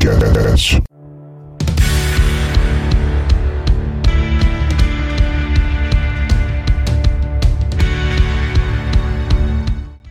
Podcast.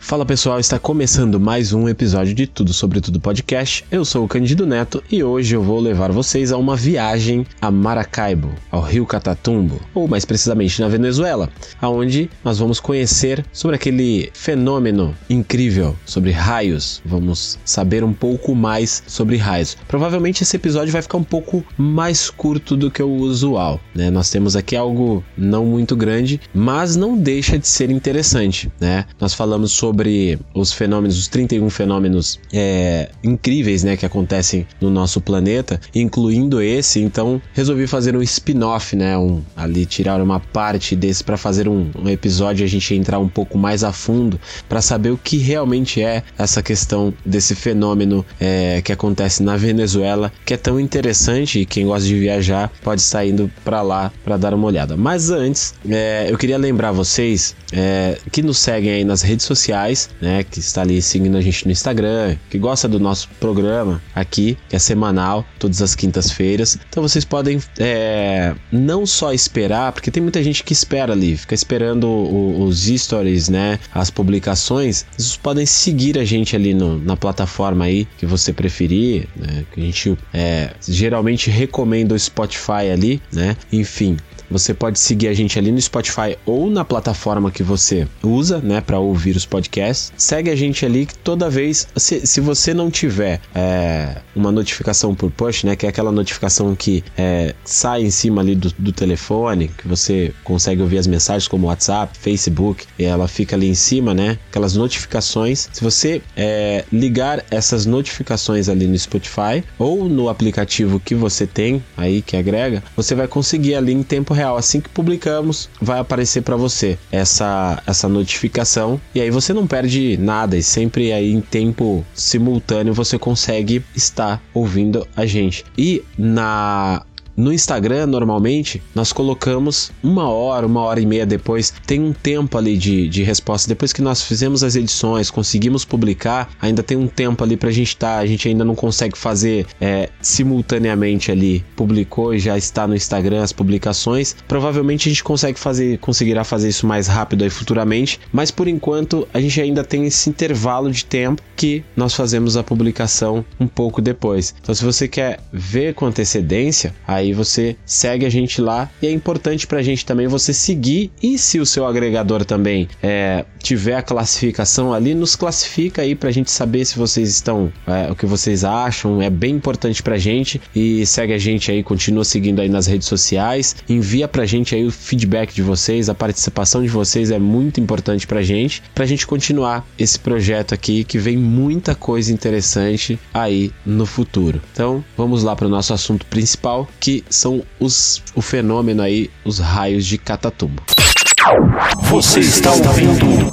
Fala pessoal, está começando mais um episódio de Tudo Sobre Tudo Podcast. Eu sou o Candido Neto e hoje eu vou levar vocês a uma viagem a Maracaibo, ao Rio Catatumbo, ou mais precisamente na Venezuela, aonde nós vamos conhecer sobre aquele fenômeno incrível sobre raios. Vamos saber um pouco mais sobre raios. Provavelmente esse episódio vai ficar um pouco mais curto do que o usual, né? Nós temos aqui algo não muito grande, mas não deixa de ser interessante, né? Nós falamos sobre sobre os fenômenos, os 31 fenômenos é, incríveis né, que acontecem no nosso planeta, incluindo esse, então resolvi fazer um spin-off, né? Um, ali tirar uma parte desse para fazer um, um episódio e a gente entrar um pouco mais a fundo para saber o que realmente é essa questão desse fenômeno é, que acontece na Venezuela, que é tão interessante e quem gosta de viajar pode estar indo para lá para dar uma olhada. Mas antes, é, eu queria lembrar vocês é, que nos seguem aí nas redes sociais né? Que está ali seguindo a gente no Instagram, que gosta do nosso programa aqui, que é semanal, todas as quintas-feiras. Então vocês podem é, não só esperar, porque tem muita gente que espera ali, fica esperando o, os stories, né? As publicações. Vocês podem seguir a gente ali no, na plataforma aí que você preferir, né? Que a gente é, geralmente recomenda o Spotify ali, né? Enfim, você pode seguir a gente ali no Spotify ou na plataforma que você usa, né, para ouvir os podcasts. Segue a gente ali que toda vez, se, se você não tiver é, uma notificação por push, né, que é aquela notificação que é, sai em cima ali do, do telefone, que você consegue ouvir as mensagens como WhatsApp, Facebook, e ela fica ali em cima, né, aquelas notificações. Se você é, ligar essas notificações ali no Spotify ou no aplicativo que você tem aí que agrega, você vai conseguir ali em tempo real. Assim que publicamos, vai aparecer para você essa, essa notificação e aí você não perde nada e sempre aí em tempo simultâneo você consegue estar ouvindo a gente. E na no Instagram, normalmente, nós colocamos uma hora, uma hora e meia depois, tem um tempo ali de, de resposta. Depois que nós fizemos as edições, conseguimos publicar, ainda tem um tempo ali pra gente estar. Tá, a gente ainda não consegue fazer é, simultaneamente ali. Publicou e já está no Instagram as publicações. Provavelmente a gente consegue fazer, conseguirá fazer isso mais rápido aí futuramente, mas por enquanto a gente ainda tem esse intervalo de tempo que nós fazemos a publicação um pouco depois. Então, se você quer ver com antecedência, aí Aí você segue a gente lá. E é importante para a gente também você seguir e se o seu agregador também é, tiver a classificação ali, nos classifica aí para a gente saber se vocês estão, é, o que vocês acham, é bem importante para a gente. E segue a gente aí, continua seguindo aí nas redes sociais, envia para a gente aí o feedback de vocês, a participação de vocês é muito importante para a gente, para a gente continuar esse projeto aqui que vem muita coisa interessante aí no futuro. Então vamos lá para o nosso assunto principal que são os o fenômeno aí, os raios de Catatumbo. Você está ouvindo?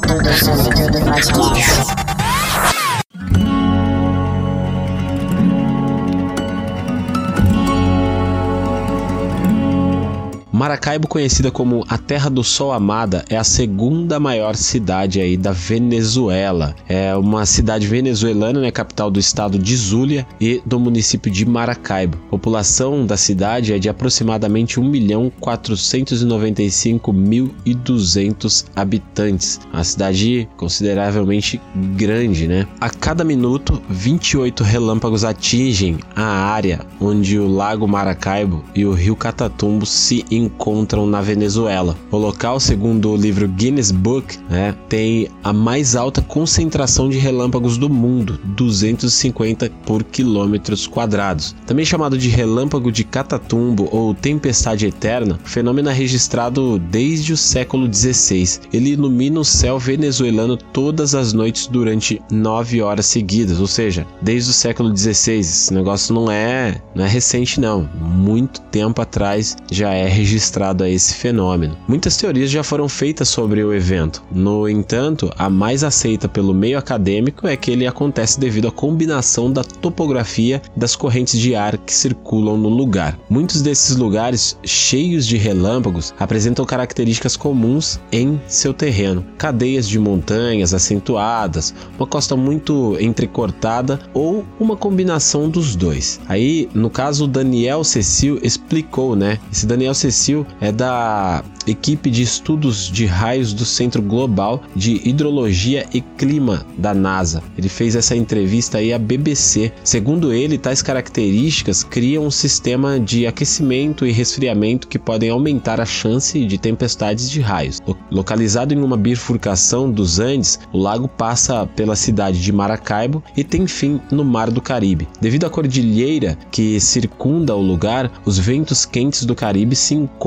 Maracaibo, conhecida como a Terra do Sol Amada, é a segunda maior cidade aí da Venezuela. É uma cidade venezuelana, né, capital do estado de Zulia e do município de Maracaibo. A população da cidade é de aproximadamente 1.495.200 habitantes. Uma cidade consideravelmente grande, né? A cada minuto, 28 relâmpagos atingem a área onde o Lago Maracaibo e o Rio Catatumbo se encontram encontram na Venezuela. O local, segundo o livro Guinness Book, né, tem a mais alta concentração de relâmpagos do mundo, 250 por quilômetros quadrados. Também chamado de relâmpago de Catatumbo ou tempestade eterna, fenômeno é registrado desde o século XVI. Ele ilumina o céu venezuelano todas as noites durante nove horas seguidas, ou seja, desde o século XVI. Esse negócio não é, não é recente não, muito tempo atrás já é registrado registrado a esse fenômeno. Muitas teorias já foram feitas sobre o evento. No entanto, a mais aceita pelo meio acadêmico é que ele acontece devido à combinação da topografia das correntes de ar que circulam no lugar. Muitos desses lugares cheios de relâmpagos apresentam características comuns em seu terreno: cadeias de montanhas acentuadas, uma costa muito entrecortada ou uma combinação dos dois. Aí, no caso, Daniel Cecil explicou, né? Esse Daniel Cecil é da equipe de estudos de raios do Centro Global de Hidrologia e Clima da NASA. Ele fez essa entrevista aí à BBC. Segundo ele, tais características criam um sistema de aquecimento e resfriamento que podem aumentar a chance de tempestades de raios. Localizado em uma bifurcação dos Andes, o lago passa pela cidade de Maracaibo e tem fim no Mar do Caribe. Devido à cordilheira que circunda o lugar, os ventos quentes do Caribe se encontram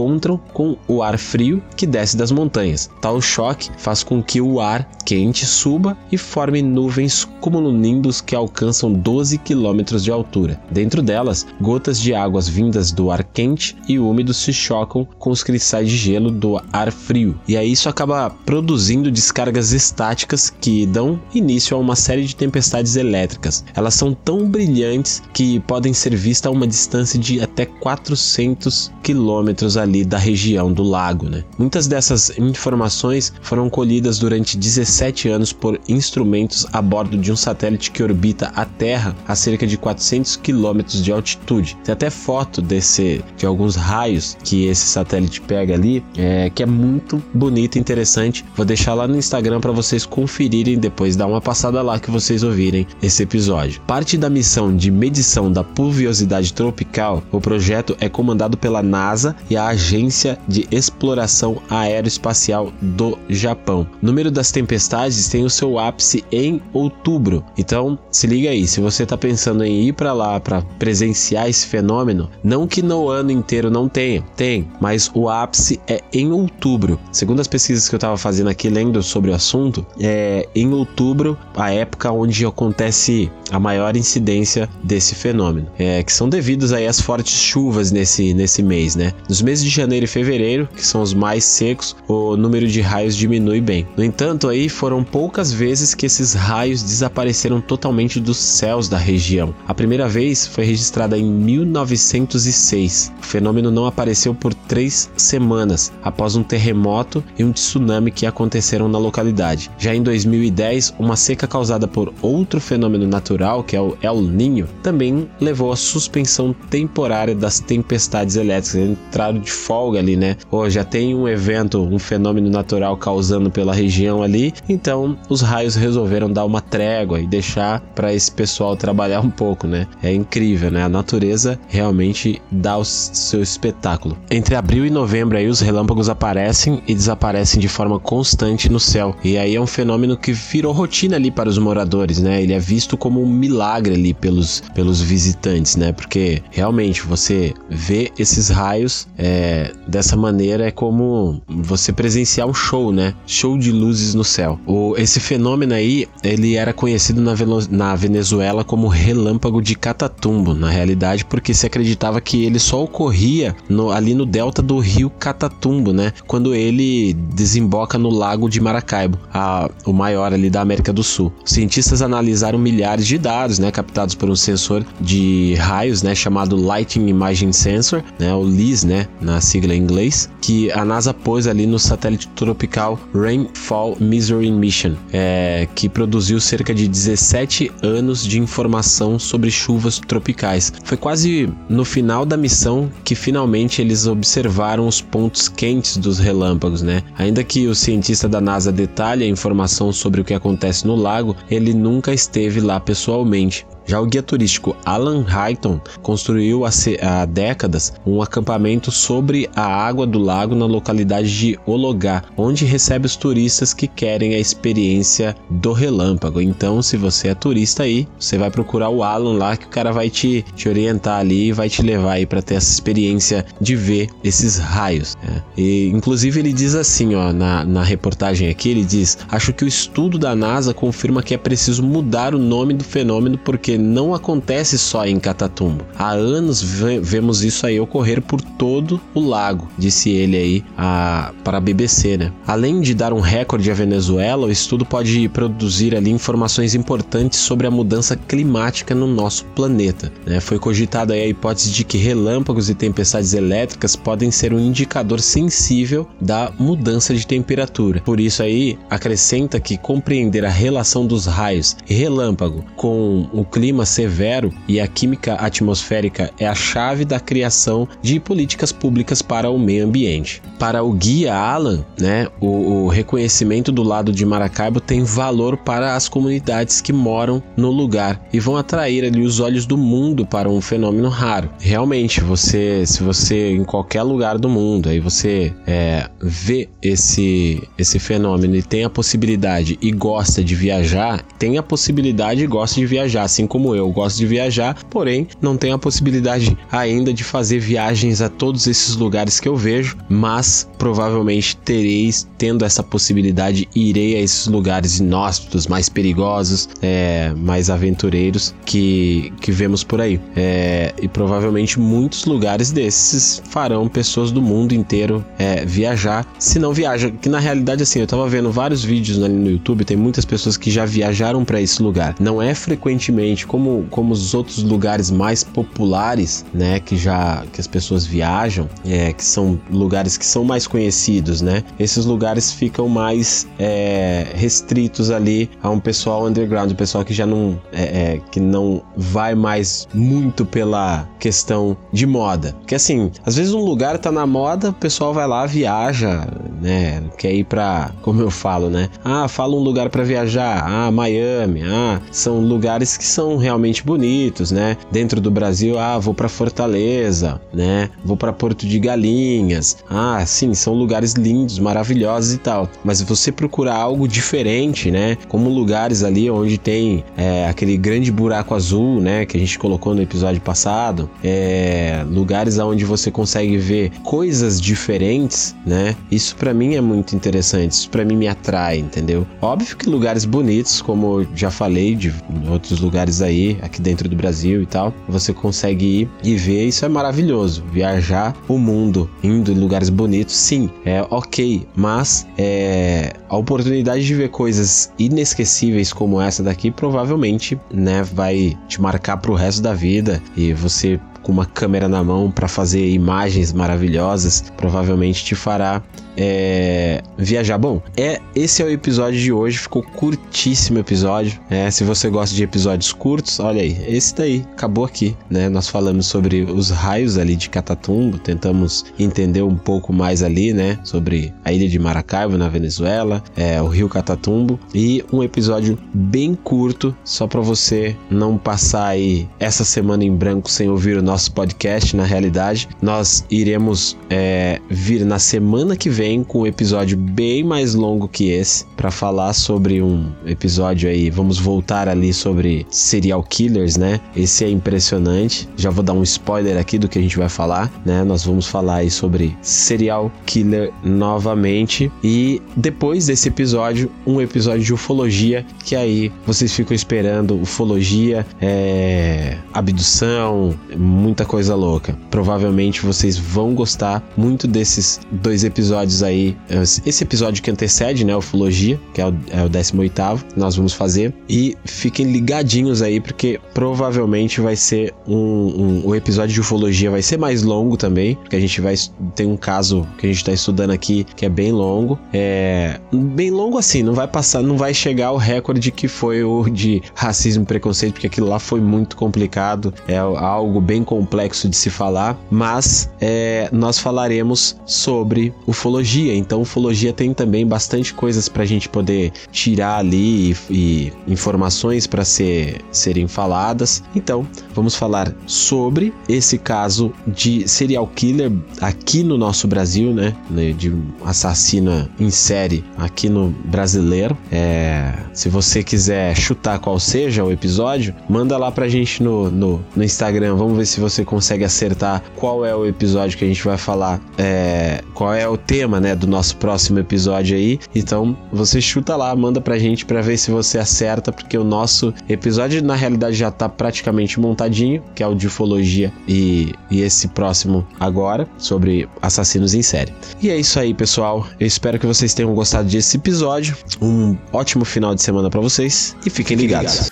com o ar frio que desce das montanhas. Tal choque faz com que o ar quente suba e forme nuvens cumulonimbus que alcançam 12 quilômetros de altura. Dentro delas, gotas de águas vindas do ar quente e úmido se chocam com os cristais de gelo do ar frio. E aí isso acaba produzindo descargas estáticas que dão início a uma série de tempestades elétricas. Elas são tão brilhantes que podem ser vistas a uma distância de até 400 quilômetros ali da região do lago. Né? Muitas dessas informações foram colhidas durante 17 anos por instrumentos a bordo de um satélite que orbita a Terra a cerca de 400 quilômetros de altitude. Tem até foto desse, de alguns raios que esse satélite pega ali, é, que é muito bonito e interessante. Vou deixar lá no Instagram para vocês conferirem depois, dar uma passada lá que vocês ouvirem esse episódio. Parte da missão de medição da pluviosidade tropical, o projeto é comandado pela NASA e a Agência de Exploração aeroespacial do Japão. O número das tempestades tem o seu ápice em outubro. Então, se liga aí, se você está pensando em ir para lá para presenciar esse fenômeno, não que no ano inteiro não tenha, tem, mas o ápice é em outubro. Segundo as pesquisas que eu estava fazendo aqui lendo sobre o assunto, é em outubro a época onde acontece a maior incidência desse fenômeno, é, que são devidos aí às fortes chuvas nesse, nesse mês, né? Nos meses de janeiro e fevereiro, que são os mais secos, o número de raios diminui bem. No entanto, aí foram poucas vezes que esses raios desapareceram totalmente dos céus da região. A primeira vez foi registrada em 1906. O fenômeno não apareceu por três semanas após um terremoto e um tsunami que aconteceram na localidade. Já em 2010, uma seca causada por outro fenômeno natural, que é o El Niño, também levou à suspensão temporária das tempestades elétricas. Entraram de folga ali, né? Ou já tem um evento, um fenômeno natural causando pela região ali, então os raios resolveram dar uma trégua e deixar para esse pessoal trabalhar um pouco, né? É incrível, né? A natureza realmente dá o seu espetáculo. Entre abril e novembro aí os relâmpagos aparecem e desaparecem de forma constante no céu. E aí é um fenômeno que virou rotina ali para os moradores, né? Ele é visto como um milagre ali pelos, pelos visitantes, né? Porque realmente você vê esses raios é, dessa maneira é como você presenciar um show, né? Show de luzes no céu. O, esse fenômeno aí, ele era conhecido na, na Venezuela como relâmpago de Catatumbo, na realidade, porque se acreditava que ele só ocorria no, ali no delta do rio Catatumbo, né? Quando ele desemboca no lago de Maracaibo, a, o maior ali da América do Sul. Cientistas analisaram milhares de dados, né? Captados por um sensor de raios, né? Chamado Lighting Imaging Sensor, né? O LIS, né? Na sigla em inglês, que a NASA pôs ali no satélite tropical Rainfall Measuring Mission, é, que produziu cerca de 17 anos de informação sobre chuvas tropicais. Foi quase no final da missão que finalmente eles observaram os pontos quentes dos relâmpagos, né? Ainda que o cientista da NASA detalhe a informação sobre o que acontece no lago, ele nunca esteve lá pessoalmente. Já o guia turístico Alan Hayton construiu há décadas um acampamento sobre a água do lago na localidade de Ologá, onde recebe os turistas que querem a experiência do relâmpago. Então, se você é turista aí, você vai procurar o Alan lá que o cara vai te, te orientar ali e vai te levar aí para ter essa experiência de ver esses raios. Né? E, inclusive ele diz assim, ó, na, na reportagem aqui, ele diz: acho que o estudo da NASA confirma que é preciso mudar o nome do fenômeno porque não acontece só em Catatumbo. Há anos vemos isso aí ocorrer por todo o lago, disse ele aí a, para a BBC, né? Além de dar um recorde à Venezuela, o estudo pode produzir ali informações importantes sobre a mudança climática no nosso planeta. Né? Foi cogitada a hipótese de que relâmpagos e tempestades elétricas podem ser um indicador sensível da mudança de temperatura. Por isso aí acrescenta que compreender a relação dos raios e relâmpago com o clima severo e a química atmosférica é a chave da criação de políticas públicas para o meio ambiente. Para o guia Alan, né, o, o reconhecimento do lado de Maracaibo tem valor para as comunidades que moram no lugar e vão atrair ali os olhos do mundo para um fenômeno raro. Realmente, você, se você em qualquer lugar do mundo aí você é, vê esse esse fenômeno e tem a possibilidade e gosta de viajar, tem a possibilidade e gosta de viajar, assim como eu gosto de viajar, porém não tem a possibilidade ainda de fazer viagens a todos esses lugares que eu vejo, mas provavelmente tereis tendo essa possibilidade irei a esses lugares inóspitos, mais perigosos, é, mais aventureiros que, que vemos por aí. É, e provavelmente muitos lugares desses farão pessoas do mundo inteiro é, viajar, se não viaja, que na realidade assim, eu tava vendo vários vídeos ali no YouTube, tem muitas pessoas que já viajaram para esse lugar. Não é frequentemente como, como os outros lugares mais populares, né, que já que as pessoas viajam, é, que são lugares que são mais conhecidos, né? Esses lugares ficam mais é, restritos ali a um pessoal underground, um pessoal que já não é, é, que não vai mais muito pela questão de moda. Porque assim, às vezes um lugar tá na moda, o pessoal vai lá, viaja, né? Quer ir para, como eu falo, né? Ah, fala um lugar para viajar. Ah, Miami. Ah, são lugares que são realmente bonitos, né? Dentro do Brasil, ah, vou para Fortaleza, né? Vou para Porto de Galinhas. Ah, sim, são lugares lindos, maravilhosos e tal. Mas você procurar algo diferente, né? Como lugares ali onde tem é, aquele grande buraco azul, né? Que a gente colocou no episódio passado. É, lugares onde você consegue ver coisas diferentes, né? Isso para mim é muito interessante. Isso para mim me atrai, entendeu? Óbvio que lugares bonitos, como já falei de outros lugares aí, aqui dentro do Brasil e tal, você consegue ir e ver. Isso é maravilhoso. Viajar o mundo, indo em lugares bonitos, sim, é ok. Mas é, a oportunidade de ver coisas inesquecíveis como essa daqui provavelmente, né, vai te marcar pro resto da vida e você com uma câmera na mão para fazer imagens maravilhosas, provavelmente te fará é, viajar. Bom, é esse é o episódio de hoje. Ficou curtíssimo episódio. É, se você gosta de episódios curtos, olha aí, esse daí acabou aqui, né? Nós falamos sobre os raios ali de Catatumbo, tentamos entender um pouco mais ali, né? Sobre a ilha de Maracaibo na Venezuela, é, o rio Catatumbo e um episódio bem curto, só para você não passar aí essa semana em branco sem ouvir o nosso podcast. Na realidade, nós iremos é, vir na semana que vem vem com um episódio bem mais longo que esse para falar sobre um episódio aí. Vamos voltar ali sobre serial killers, né? Esse é impressionante. Já vou dar um spoiler aqui do que a gente vai falar, né? Nós vamos falar aí sobre serial killer novamente e depois desse episódio, um episódio de ufologia que aí vocês ficam esperando ufologia, é, abdução, muita coisa louca. Provavelmente vocês vão gostar muito desses dois episódios aí, esse episódio que antecede, né, Ufologia, que é o, é o 18º, nós vamos fazer. E fiquem ligadinhos aí, porque provavelmente vai ser um, um, o episódio de Ufologia vai ser mais longo também, porque a gente vai tem um caso que a gente está estudando aqui que é bem longo. É bem longo assim, não vai passar, não vai chegar ao recorde que foi o de racismo e preconceito, porque aquilo lá foi muito complicado, é algo bem complexo de se falar, mas é, nós falaremos sobre ufologia. Então, ufologia tem também bastante coisas para a gente poder tirar ali e, e informações para ser, serem faladas. Então, vamos falar sobre esse caso de serial killer aqui no nosso Brasil, né? De assassina em série aqui no brasileiro. É, se você quiser chutar qual seja o episódio, manda lá pra gente no, no, no Instagram. Vamos ver se você consegue acertar qual é o episódio que a gente vai falar, é, qual é o tema, né, do nosso próximo episódio aí. Então, você chuta lá, manda pra gente pra ver se você acerta, porque o nosso episódio na realidade já tá praticamente montadinho, que é o de ufologia e, e esse próximo agora, sobre assassinos em série. E é isso aí, pessoal. Eu espero que vocês tenham gostado desse episódio. Um ótimo final de semana para vocês e fiquem ligados.